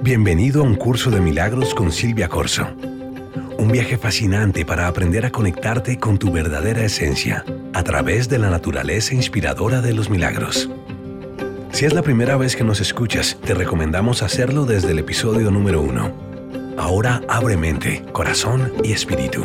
Bienvenido a un curso de milagros con Silvia Corso. Un viaje fascinante para aprender a conectarte con tu verdadera esencia a través de la naturaleza inspiradora de los milagros. Si es la primera vez que nos escuchas, te recomendamos hacerlo desde el episodio número uno. Ahora abre mente, corazón y espíritu.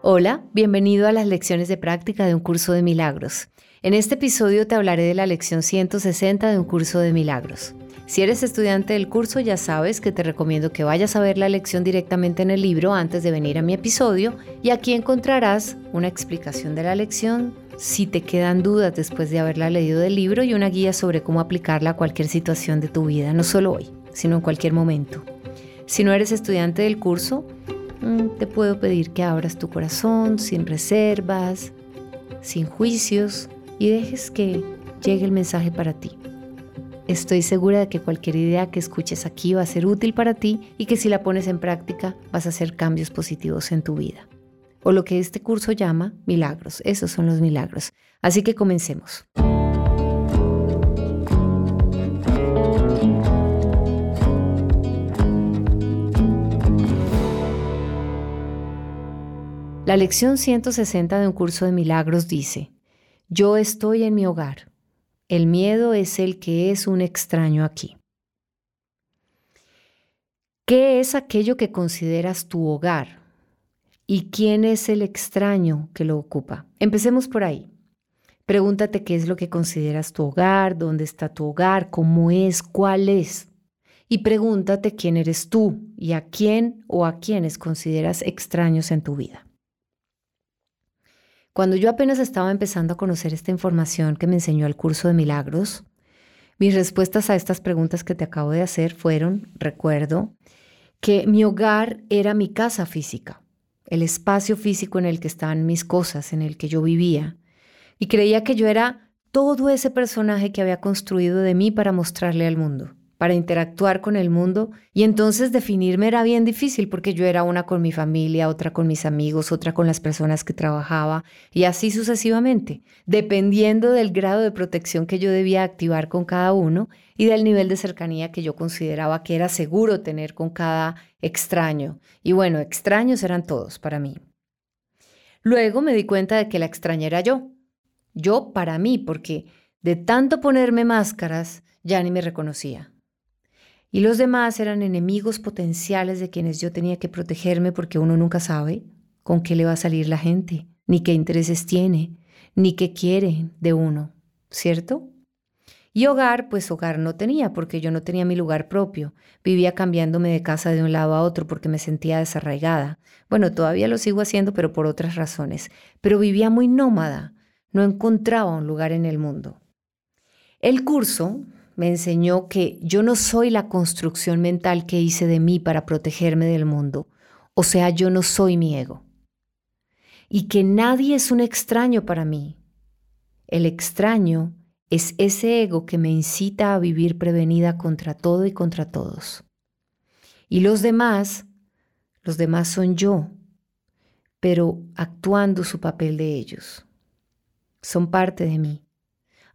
Hola, bienvenido a las lecciones de práctica de un curso de milagros. En este episodio te hablaré de la lección 160 de un curso de milagros. Si eres estudiante del curso ya sabes que te recomiendo que vayas a ver la lección directamente en el libro antes de venir a mi episodio y aquí encontrarás una explicación de la lección si te quedan dudas después de haberla leído del libro y una guía sobre cómo aplicarla a cualquier situación de tu vida, no solo hoy, sino en cualquier momento. Si no eres estudiante del curso, mm, te puedo pedir que abras tu corazón sin reservas, sin juicios y dejes que llegue el mensaje para ti. Estoy segura de que cualquier idea que escuches aquí va a ser útil para ti y que si la pones en práctica vas a hacer cambios positivos en tu vida. O lo que este curso llama milagros. Esos son los milagros. Así que comencemos. La lección 160 de un curso de milagros dice, yo estoy en mi hogar el miedo es el que es un extraño aquí. ¿Qué es aquello que consideras tu hogar? ¿Y quién es el extraño que lo ocupa? Empecemos por ahí. Pregúntate qué es lo que consideras tu hogar, dónde está tu hogar, cómo es, cuál es. Y pregúntate quién eres tú y a quién o a quiénes consideras extraños en tu vida. Cuando yo apenas estaba empezando a conocer esta información que me enseñó el curso de milagros, mis respuestas a estas preguntas que te acabo de hacer fueron, recuerdo, que mi hogar era mi casa física, el espacio físico en el que estaban mis cosas, en el que yo vivía, y creía que yo era todo ese personaje que había construido de mí para mostrarle al mundo para interactuar con el mundo y entonces definirme era bien difícil porque yo era una con mi familia, otra con mis amigos, otra con las personas que trabajaba y así sucesivamente, dependiendo del grado de protección que yo debía activar con cada uno y del nivel de cercanía que yo consideraba que era seguro tener con cada extraño. Y bueno, extraños eran todos para mí. Luego me di cuenta de que la extraña era yo. Yo para mí, porque de tanto ponerme máscaras ya ni me reconocía. Y los demás eran enemigos potenciales de quienes yo tenía que protegerme porque uno nunca sabe con qué le va a salir la gente, ni qué intereses tiene, ni qué quiere de uno, ¿cierto? Y hogar, pues hogar no tenía, porque yo no tenía mi lugar propio. Vivía cambiándome de casa de un lado a otro porque me sentía desarraigada. Bueno, todavía lo sigo haciendo, pero por otras razones. Pero vivía muy nómada, no encontraba un lugar en el mundo. El curso, me enseñó que yo no soy la construcción mental que hice de mí para protegerme del mundo. O sea, yo no soy mi ego. Y que nadie es un extraño para mí. El extraño es ese ego que me incita a vivir prevenida contra todo y contra todos. Y los demás, los demás son yo, pero actuando su papel de ellos. Son parte de mí,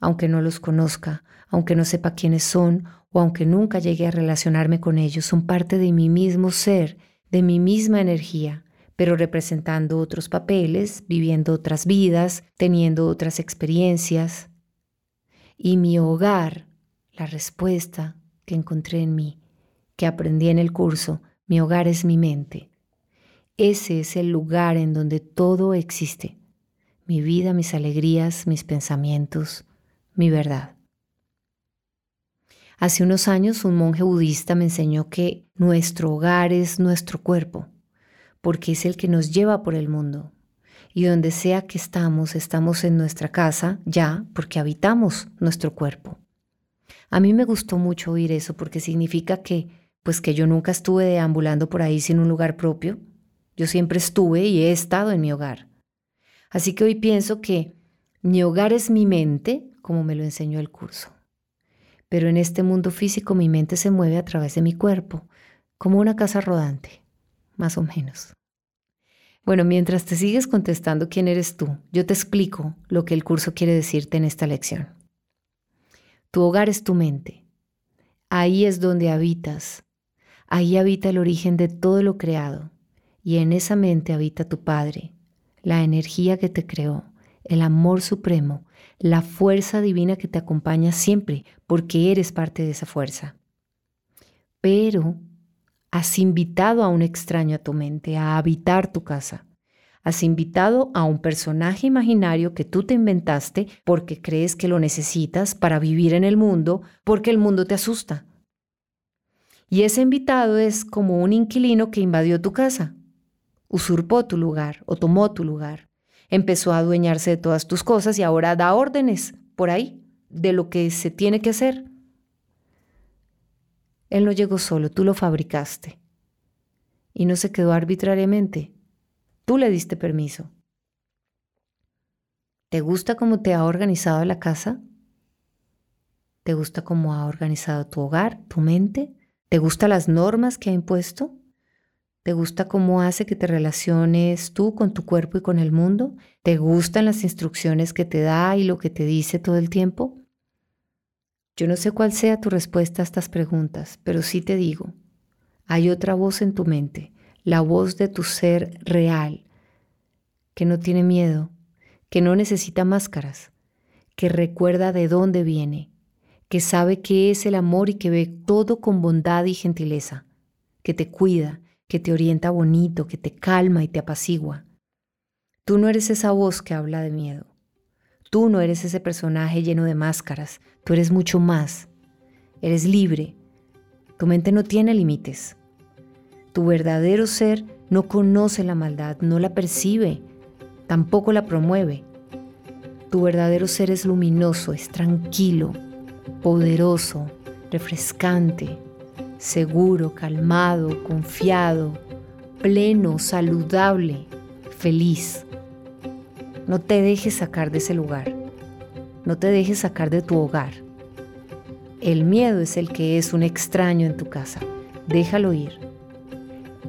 aunque no los conozca, aunque no sepa quiénes son o aunque nunca llegue a relacionarme con ellos, son parte de mi mismo ser, de mi misma energía, pero representando otros papeles, viviendo otras vidas, teniendo otras experiencias. Y mi hogar, la respuesta que encontré en mí, que aprendí en el curso, mi hogar es mi mente. Ese es el lugar en donde todo existe. Mi vida, mis alegrías, mis pensamientos, mi verdad. Hace unos años un monje budista me enseñó que nuestro hogar es nuestro cuerpo, porque es el que nos lleva por el mundo. Y donde sea que estamos, estamos en nuestra casa ya porque habitamos nuestro cuerpo. A mí me gustó mucho oír eso porque significa que, pues que yo nunca estuve deambulando por ahí sin un lugar propio. Yo siempre estuve y he estado en mi hogar. Así que hoy pienso que mi hogar es mi mente, como me lo enseñó el curso. Pero en este mundo físico mi mente se mueve a través de mi cuerpo, como una casa rodante, más o menos. Bueno, mientras te sigues contestando quién eres tú, yo te explico lo que el curso quiere decirte en esta lección. Tu hogar es tu mente. Ahí es donde habitas. Ahí habita el origen de todo lo creado. Y en esa mente habita tu Padre, la energía que te creó, el amor supremo, la fuerza divina que te acompaña siempre, porque eres parte de esa fuerza. Pero has invitado a un extraño a tu mente a habitar tu casa. Has invitado a un personaje imaginario que tú te inventaste porque crees que lo necesitas para vivir en el mundo, porque el mundo te asusta. Y ese invitado es como un inquilino que invadió tu casa, usurpó tu lugar o tomó tu lugar empezó a adueñarse de todas tus cosas y ahora da órdenes por ahí de lo que se tiene que hacer. Él no llegó solo, tú lo fabricaste. Y no se quedó arbitrariamente. Tú le diste permiso. ¿Te gusta cómo te ha organizado la casa? ¿Te gusta cómo ha organizado tu hogar, tu mente? ¿Te gustan las normas que ha impuesto? ¿Te gusta cómo hace que te relaciones tú con tu cuerpo y con el mundo? ¿Te gustan las instrucciones que te da y lo que te dice todo el tiempo? Yo no sé cuál sea tu respuesta a estas preguntas, pero sí te digo, hay otra voz en tu mente, la voz de tu ser real, que no tiene miedo, que no necesita máscaras, que recuerda de dónde viene, que sabe qué es el amor y que ve todo con bondad y gentileza, que te cuida, que te orienta bonito, que te calma y te apacigua. Tú no eres esa voz que habla de miedo. Tú no eres ese personaje lleno de máscaras. Tú eres mucho más. Eres libre. Tu mente no tiene límites. Tu verdadero ser no conoce la maldad, no la percibe, tampoco la promueve. Tu verdadero ser es luminoso, es tranquilo, poderoso, refrescante, seguro, calmado, confiado, pleno, saludable, feliz. No te dejes sacar de ese lugar. No te dejes sacar de tu hogar. El miedo es el que es un extraño en tu casa. Déjalo ir.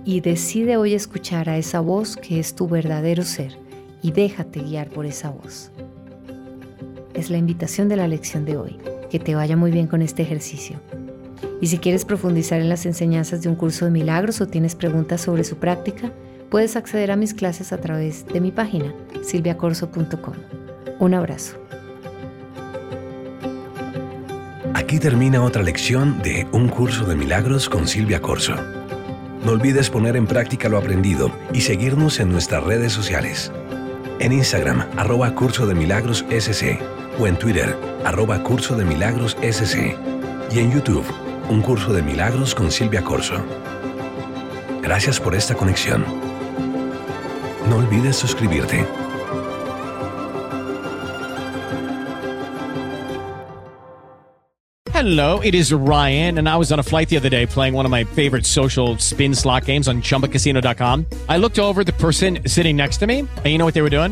Y decide hoy escuchar a esa voz que es tu verdadero ser y déjate guiar por esa voz. Es la invitación de la lección de hoy. Que te vaya muy bien con este ejercicio. Y si quieres profundizar en las enseñanzas de un curso de milagros o tienes preguntas sobre su práctica, puedes acceder a mis clases a través de mi página silviacorso.com. Un abrazo. Aquí termina otra lección de Un curso de milagros con Silvia Corso. No olvides poner en práctica lo aprendido y seguirnos en nuestras redes sociales. En Instagram, arroba curso de milagros SC o en Twitter, arroba curso de milagros SC y en YouTube, un curso de milagros con Silvia Corso. Gracias por esta conexión. No olvides suscribirte. Hello, it is Ryan, and I was on a flight the other day playing one of my favorite social spin slot games on chumbacasino.com. I looked over the person sitting next to me, and you know what they were doing?